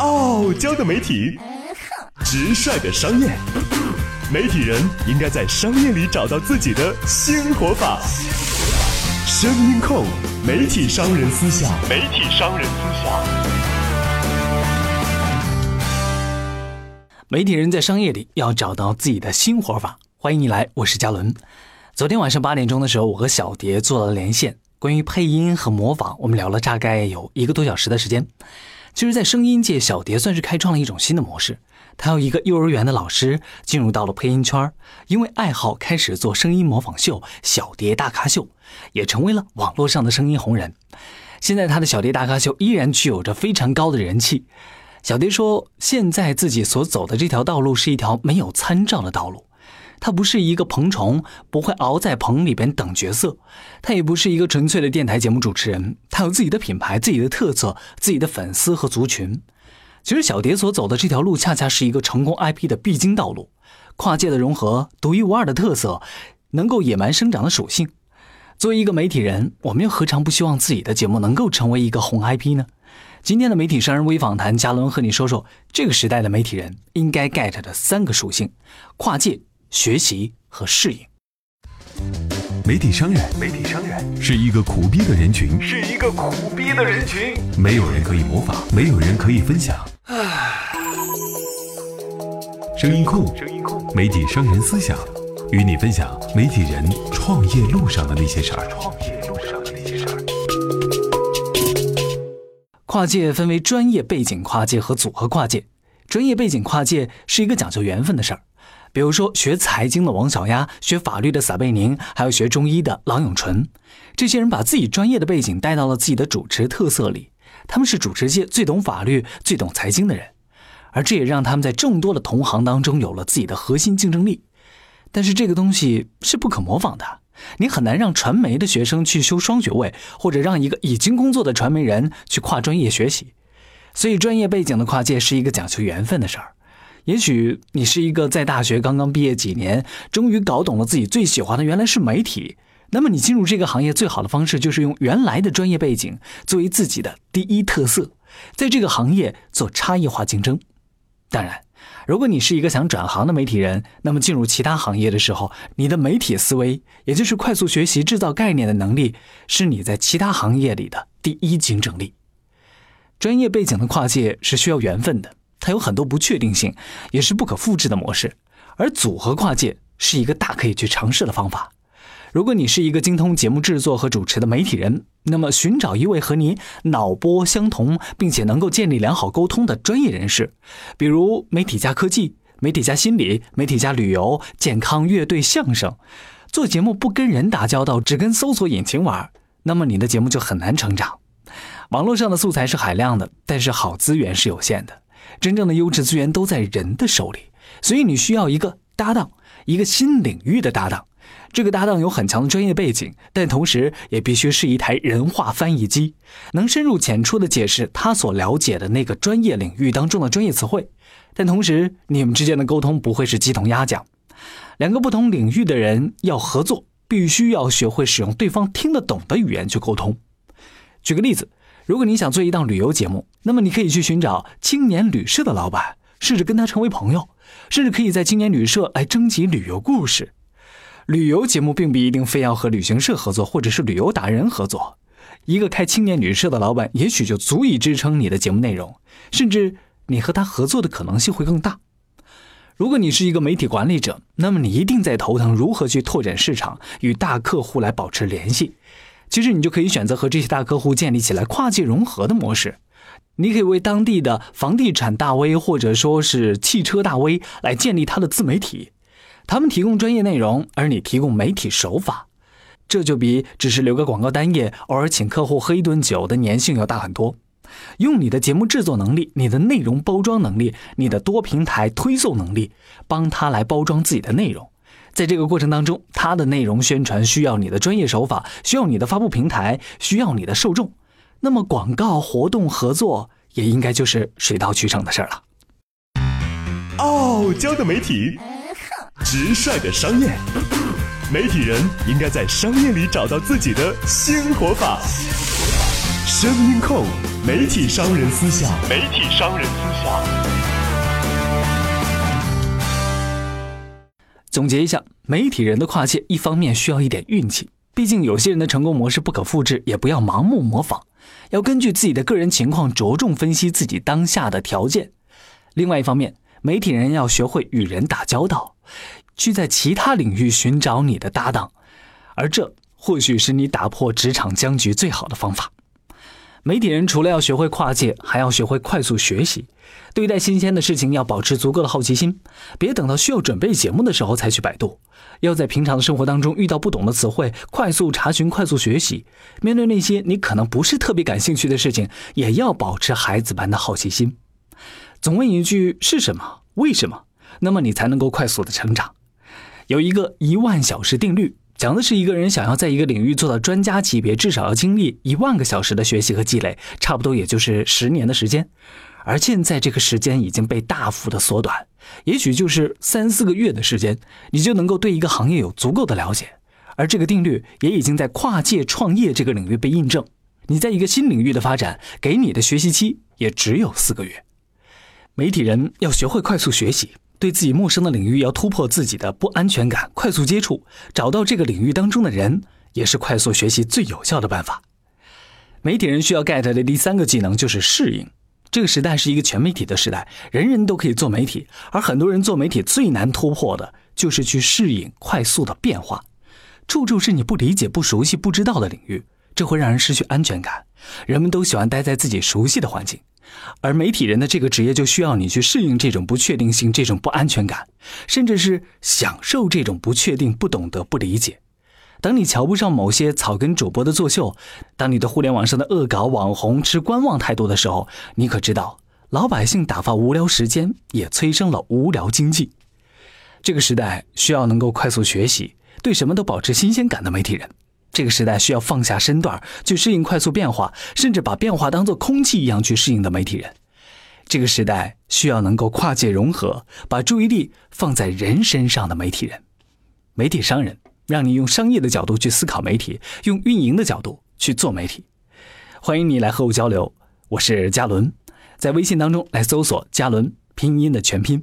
傲娇的媒体，直率的商业，媒体人应该在商业里找到自己的新活法。声音控，媒体商人思想，媒体商人思想。媒体人在商业里要找到自己的新活法。欢迎你来，我是嘉伦。昨天晚上八点钟的时候，我和小蝶做了连线，关于配音和模仿，我们聊了大概有一个多小时的时间。其实，在声音界，小蝶算是开创了一种新的模式。她由一个幼儿园的老师进入到了配音圈，因为爱好开始做声音模仿秀《小蝶大咖秀》，也成为了网络上的声音红人。现在，她的《小蝶大咖秀》依然具有着非常高的人气。小蝶说：“现在自己所走的这条道路是一条没有参照的道路。”他不是一个棚虫，不会熬在棚里边等角色；他也不是一个纯粹的电台节目主持人，他有自己的品牌、自己的特色、自己的粉丝和族群。其实小蝶所走的这条路，恰恰是一个成功 IP 的必经道路，跨界的融合，独一无二的特色，能够野蛮生长的属性。作为一个媒体人，我们又何尝不希望自己的节目能够成为一个红 IP 呢？今天的媒体商人微访谈，嘉伦和你说说这个时代的媒体人应该 get 的三个属性：跨界。学习和适应。媒体商人，媒体商人是一个苦逼的人群，是一个苦逼的人群。没有人可以模仿，没有人可以分享。声音控，声音控，媒体商人思想，与你分享媒体人创业路上的那些事儿。创业路上的那些事儿。跨界分为专业背景跨界和组合跨界。专业背景跨界是一个讲究缘分的事儿。比如说，学财经的王小丫，学法律的撒贝宁，还有学中医的郎永淳，这些人把自己专业的背景带到了自己的主持特色里。他们是主持界最懂法律、最懂财经的人，而这也让他们在众多的同行当中有了自己的核心竞争力。但是这个东西是不可模仿的，你很难让传媒的学生去修双学位，或者让一个已经工作的传媒人去跨专业学习。所以，专业背景的跨界是一个讲求缘分的事儿。也许你是一个在大学刚刚毕业几年，终于搞懂了自己最喜欢的原来是媒体。那么你进入这个行业最好的方式就是用原来的专业背景作为自己的第一特色，在这个行业做差异化竞争。当然，如果你是一个想转行的媒体人，那么进入其他行业的时候，你的媒体思维，也就是快速学习、制造概念的能力，是你在其他行业里的第一竞争力。专业背景的跨界是需要缘分的。它有很多不确定性，也是不可复制的模式，而组合跨界是一个大可以去尝试的方法。如果你是一个精通节目制作和主持的媒体人，那么寻找一位和你脑波相同，并且能够建立良好沟通的专业人士，比如媒体加科技、媒体加心理、媒体加旅游、健康、乐队、相声，做节目不跟人打交道，只跟搜索引擎玩，那么你的节目就很难成长。网络上的素材是海量的，但是好资源是有限的。真正的优质资源都在人的手里，所以你需要一个搭档，一个新领域的搭档。这个搭档有很强的专业背景，但同时也必须是一台人话翻译机，能深入浅出的解释他所了解的那个专业领域当中的专业词汇。但同时，你们之间的沟通不会是鸡同鸭讲。两个不同领域的人要合作，必须要学会使用对方听得懂的语言去沟通。举个例子。如果你想做一档旅游节目，那么你可以去寻找青年旅社的老板，试着跟他成为朋友，甚至可以在青年旅社来征集旅游故事。旅游节目并不一定非要和旅行社合作，或者是旅游达人合作。一个开青年旅社的老板，也许就足以支撑你的节目内容，甚至你和他合作的可能性会更大。如果你是一个媒体管理者，那么你一定在头疼如何去拓展市场，与大客户来保持联系。其实你就可以选择和这些大客户建立起来跨界融合的模式，你可以为当地的房地产大 V 或者说是汽车大 V 来建立他的自媒体，他们提供专业内容，而你提供媒体手法，这就比只是留个广告单页，偶尔请客户喝一顿酒的粘性要大很多。用你的节目制作能力、你的内容包装能力、你的多平台推送能力，帮他来包装自己的内容。在这个过程当中，它的内容宣传需要你的专业手法，需要你的发布平台，需要你的受众。那么广告活动合作也应该就是水到渠成的事儿了。傲娇的媒体，直率的商业，媒体人应该在商业里找到自己的新活法。声音控，媒体商人思想，媒体商人思想。总结一下，媒体人的跨界，一方面需要一点运气，毕竟有些人的成功模式不可复制，也不要盲目模仿，要根据自己的个人情况着重分析自己当下的条件。另外一方面，媒体人要学会与人打交道，去在其他领域寻找你的搭档，而这或许是你打破职场僵局最好的方法。媒体人除了要学会跨界，还要学会快速学习。对待新鲜的事情要保持足够的好奇心，别等到需要准备节目的时候才去百度。要在平常的生活当中遇到不懂的词汇，快速查询、快速学习。面对那些你可能不是特别感兴趣的事情，也要保持孩子般的好奇心。总问一句是什么？为什么？那么你才能够快速的成长。有一个一万小时定律。讲的是一个人想要在一个领域做到专家级别，至少要经历一万个小时的学习和积累，差不多也就是十年的时间。而现在这个时间已经被大幅的缩短，也许就是三四个月的时间，你就能够对一个行业有足够的了解。而这个定律也已经在跨界创业这个领域被印证。你在一个新领域的发展，给你的学习期也只有四个月。媒体人要学会快速学习。对自己陌生的领域要突破自己的不安全感，快速接触，找到这个领域当中的人，也是快速学习最有效的办法。媒体人需要 get 的第三个技能就是适应。这个时代是一个全媒体的时代，人人都可以做媒体，而很多人做媒体最难突破的就是去适应快速的变化。处处是你不理解、不熟悉、不知道的领域，这会让人失去安全感。人们都喜欢待在自己熟悉的环境。而媒体人的这个职业就需要你去适应这种不确定性、这种不安全感，甚至是享受这种不确定、不懂得、不理解。当你瞧不上某些草根主播的作秀，当你对互联网上的恶搞网红持观望态度的时候，你可知道，老百姓打发无聊时间，也催生了无聊经济。这个时代需要能够快速学习、对什么都保持新鲜感的媒体人。这个时代需要放下身段去适应快速变化，甚至把变化当作空气一样去适应的媒体人。这个时代需要能够跨界融合，把注意力放在人身上的媒体人。媒体商人让你用商业的角度去思考媒体，用运营的角度去做媒体。欢迎你来和我交流，我是嘉伦，在微信当中来搜索“嘉伦”拼音的全拼。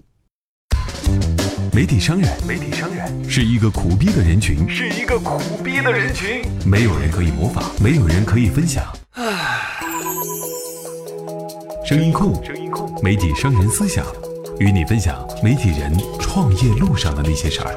媒体商人，媒体商人是一个苦逼的人群，是一个苦逼的人群。没有人可以模仿，没有人可以分享。声音控，声音控，媒体商人思想，与你分享媒体人创业路上的那些事儿。